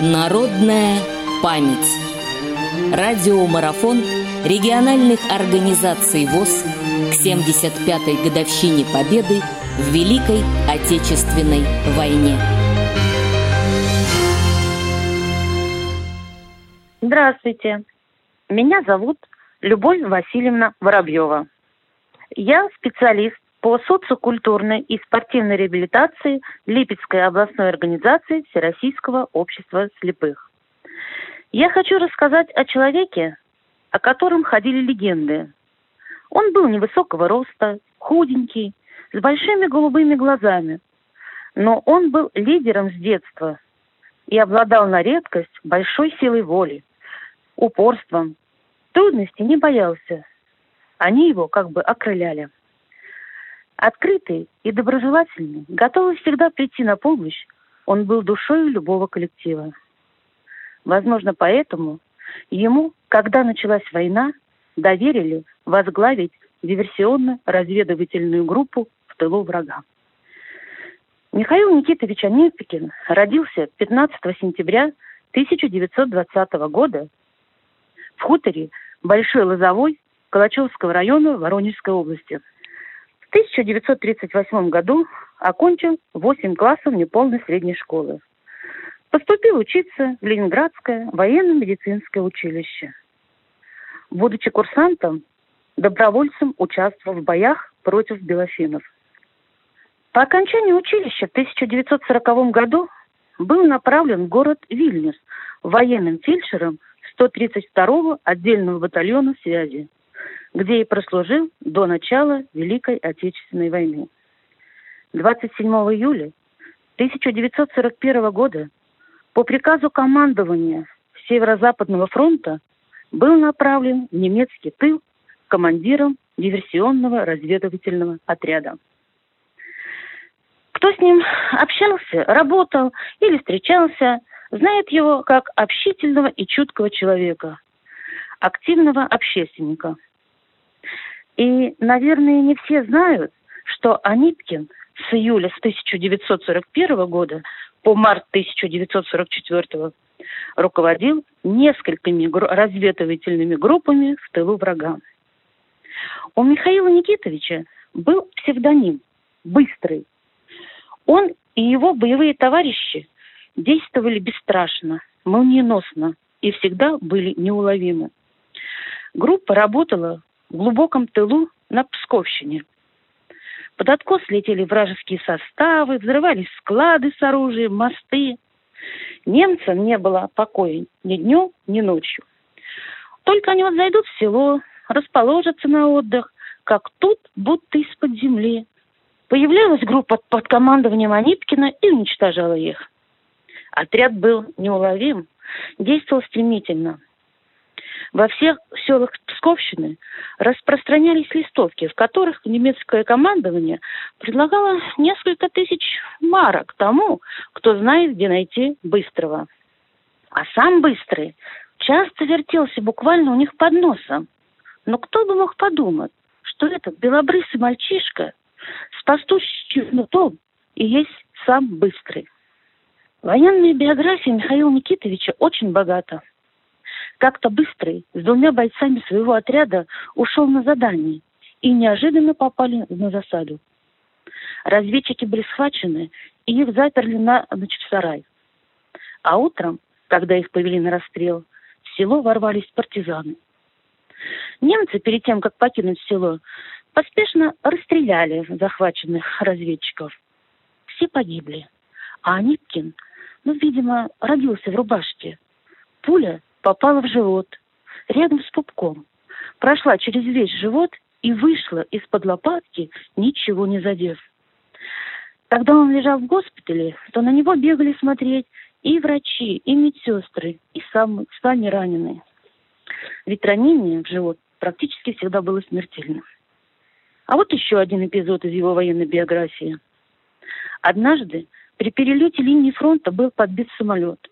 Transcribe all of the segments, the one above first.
Народная память. Радиомарафон региональных организаций ВОЗ к 75-й годовщине Победы в Великой Отечественной войне. Здравствуйте. Меня зовут Любовь Васильевна Воробьева. Я специалист по социокультурной и спортивной реабилитации Липецкой областной организации Всероссийского общества слепых. Я хочу рассказать о человеке, о котором ходили легенды. Он был невысокого роста, худенький, с большими голубыми глазами, но он был лидером с детства и обладал на редкость большой силой воли, упорством, трудностей не боялся. Они его как бы окрыляли. Открытый и доброжелательный, готовый всегда прийти на помощь, он был душой любого коллектива. Возможно, поэтому ему, когда началась война, доверили возглавить диверсионно-разведывательную группу в тылу врага. Михаил Никитович Анипкин родился 15 сентября 1920 года в хуторе Большой Лозовой Калачевского района Воронежской области – 1938 году окончил 8 классов неполной средней школы. Поступил учиться в Ленинградское военно-медицинское училище. Будучи курсантом, добровольцем участвовал в боях против белофинов. По окончании училища в 1940 году был направлен в город Вильнюс военным фельдшером 132-го отдельного батальона связи – где и прослужил до начала Великой Отечественной войны. 27 июля 1941 года по приказу командования Северо-Западного фронта был направлен в немецкий тыл командиром диверсионного разведывательного отряда. Кто с ним общался, работал или встречался, знает его как общительного и чуткого человека, активного общественника – и, наверное, не все знают, что Анипкин с июля с 1941 года по март 1944 руководил несколькими разведывательными группами в тылу врага. У Михаила Никитовича был псевдоним «Быстрый». Он и его боевые товарищи действовали бесстрашно, молниеносно и всегда были неуловимы. Группа работала глубоком тылу на Псковщине. Под откос летели вражеские составы, взрывались склады с оружием, мосты. Немцам не было покоя ни днем, ни ночью. Только они вот зайдут в село, расположатся на отдых, как тут, будто из-под земли. Появлялась группа под командованием Анипкина и уничтожала их. Отряд был неуловим, действовал стремительно – во всех селах Псковщины распространялись листовки, в которых немецкое командование предлагало несколько тысяч марок тому, кто знает, где найти Быстрого. А сам Быстрый часто вертелся буквально у них под носом. Но кто бы мог подумать, что этот белобрысый мальчишка с пастущим нутом и есть сам Быстрый. Военная биография Михаила Никитовича очень богата – как-то быстрый с двумя бойцами своего отряда ушел на задание и неожиданно попали на засаду. Разведчики были схвачены и их заперли на ночь в сарай. А утром, когда их повели на расстрел, в село ворвались партизаны. Немцы, перед тем, как покинуть село, поспешно расстреляли захваченных разведчиков. Все погибли. А Аниткин, ну, видимо, родился в рубашке. Пуля попала в живот, рядом с пупком. Прошла через весь живот и вышла из-под лопатки, ничего не задев. Когда он лежал в госпитале, то на него бегали смотреть и врачи, и медсестры, и сам, сами раненые. Ведь ранение в живот практически всегда было смертельным. А вот еще один эпизод из его военной биографии. Однажды при перелете линии фронта был подбит самолет.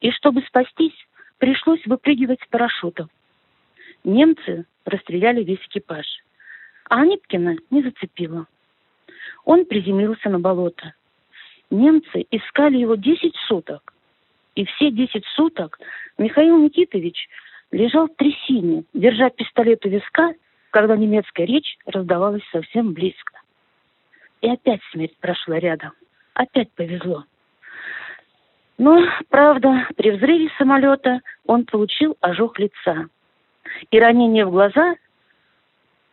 И чтобы спастись, пришлось выпрыгивать с парашютом. Немцы расстреляли весь экипаж, а Аниткина не зацепило. Он приземлился на болото. Немцы искали его 10 суток. И все десять суток Михаил Никитович лежал в трясине, держа пистолет у виска, когда немецкая речь раздавалась совсем близко. И опять смерть прошла рядом. Опять повезло. Но, правда, при взрыве самолета он получил ожог лица. И ранение в глаза,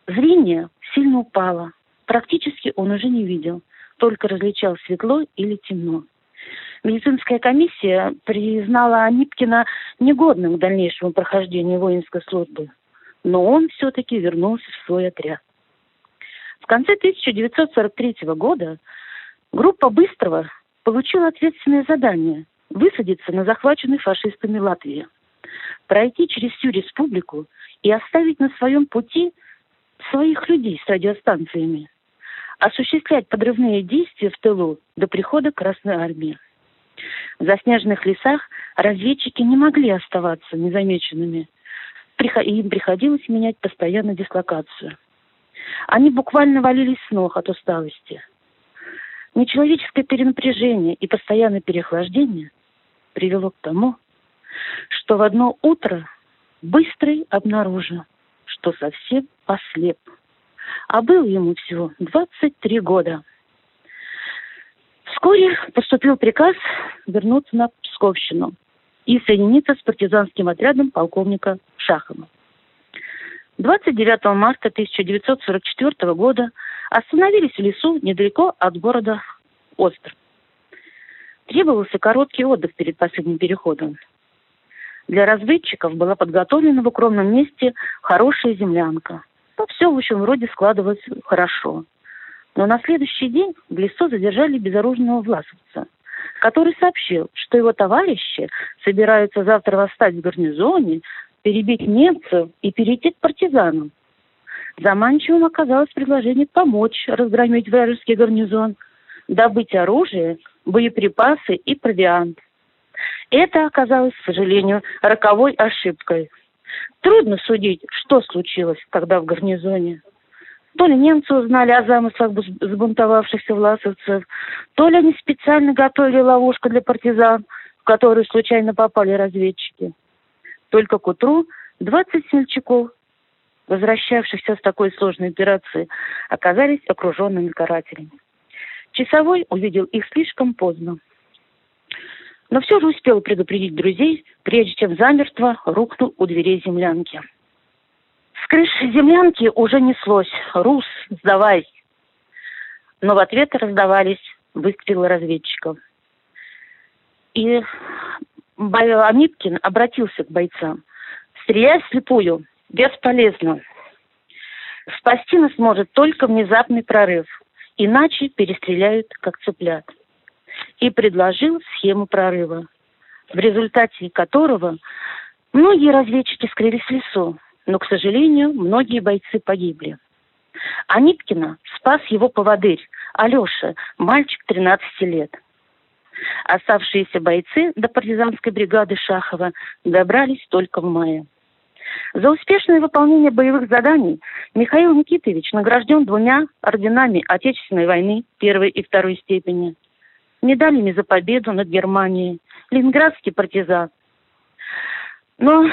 зрение сильно упало. Практически он уже не видел, только различал светло или темно. Медицинская комиссия признала Анипкина негодным к дальнейшему прохождению воинской службы, но он все-таки вернулся в свой отряд. В конце 1943 года группа Быстрого получила ответственное задание высадиться на захваченной фашистами Латвии, пройти через всю республику и оставить на своем пути своих людей с радиостанциями, осуществлять подрывные действия в тылу до прихода Красной Армии. В заснеженных лесах разведчики не могли оставаться незамеченными. Им приходилось менять постоянно дислокацию. Они буквально валились с ног от усталости. Нечеловеческое перенапряжение и постоянное переохлаждение привело к тому, что в одно утро Быстрый обнаружил, что совсем ослеп. А был ему всего 23 года. Вскоре поступил приказ вернуться на Псковщину и соединиться с партизанским отрядом полковника Шахова. 29 марта 1944 года остановились в лесу недалеко от города Остров. Требовался короткий отдых перед последним переходом. Для разведчиков была подготовлена в укромном месте хорошая землянка. Ну, все, в общем, вроде складывалось хорошо. Но на следующий день в лесу задержали безоружного власовца, который сообщил, что его товарищи собираются завтра восстать в гарнизоне, перебить немцев и перейти к партизанам. Заманчивым оказалось предложение помочь разгромить вражеский гарнизон, добыть оружие, боеприпасы и провиант. Это оказалось, к сожалению, роковой ошибкой. Трудно судить, что случилось, когда в гарнизоне. То ли немцы узнали о замыслах сбунтовавшихся власовцев, то ли они специально готовили ловушку для партизан, в которую случайно попали разведчики. Только к утру 20 смельчаков, возвращавшихся с такой сложной операции, оказались окруженными карателями. Часовой увидел их слишком поздно. Но все же успел предупредить друзей, прежде чем замертво рухнул у дверей землянки. С крыши землянки уже неслось «Рус, сдавай!». Но в ответ раздавались выстрелы разведчиков. И Амиткин обратился к бойцам. «Стрелять слепую бесполезно. Спасти нас может только внезапный прорыв, иначе перестреляют, как цыплят». И предложил схему прорыва, в результате которого многие разведчики скрылись в лесу, но, к сожалению, многие бойцы погибли. А Ниткина спас его поводырь, Алеша, мальчик 13 лет. Оставшиеся бойцы до партизанской бригады Шахова добрались только в мае. За успешное выполнение боевых заданий Михаил Никитович награжден двумя орденами Отечественной войны первой и второй степени, медалями за победу над Германией, ленинградский партизан. Но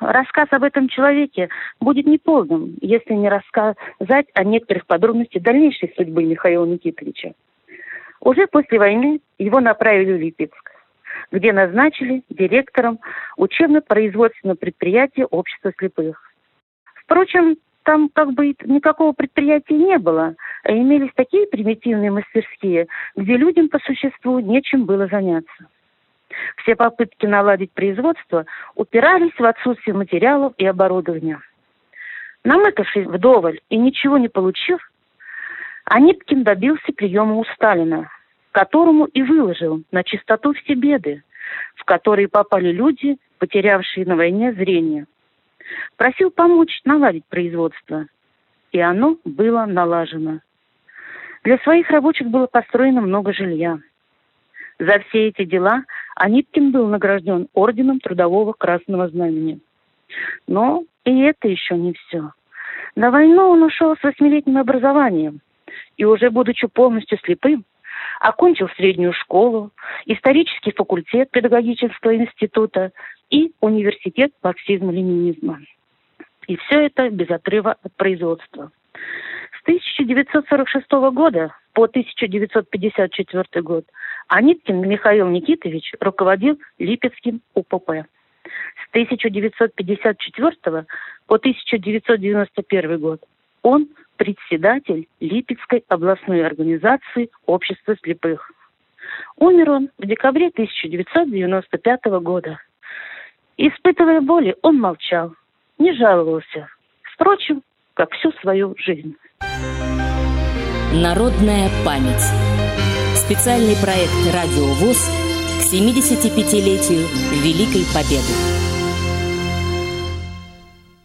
рассказ об этом человеке будет неполным, если не рассказать о некоторых подробностях дальнейшей судьбы Михаила Никитовича. Уже после войны его направили в Липецк, где назначили директором учебно-производственного предприятия Общества слепых. Впрочем, там как бы никакого предприятия не было, а имелись такие примитивные мастерские, где людям по существу нечем было заняться. Все попытки наладить производство упирались в отсутствие материалов и оборудования. Намыкавшись вдоволь и ничего не получив, Аниткин добился приема у Сталина, которому и выложил на чистоту все беды, в которые попали люди, потерявшие на войне зрение. Просил помочь наладить производство, и оно было налажено. Для своих рабочих было построено много жилья. За все эти дела Аниткин был награжден орденом Трудового Красного Знамени. Но и это еще не все. На войну он ушел с восьмилетним образованием, и уже будучи полностью слепым, Окончил среднюю школу, исторический факультет педагогического института и университет марксизма-ленинизма. И все это без отрыва от производства. С 1946 года по 1954 год Аниткин Михаил Никитович руководил Липецким УПП. С 1954 по 1991 год он председатель Липецкой областной организации Общества слепых. Умер он в декабре 1995 года. Испытывая боли, он молчал, не жаловался. Впрочем, как всю свою жизнь. Народная память. Специальный проект «Радио ВОЗ» к 75-летию Великой Победы.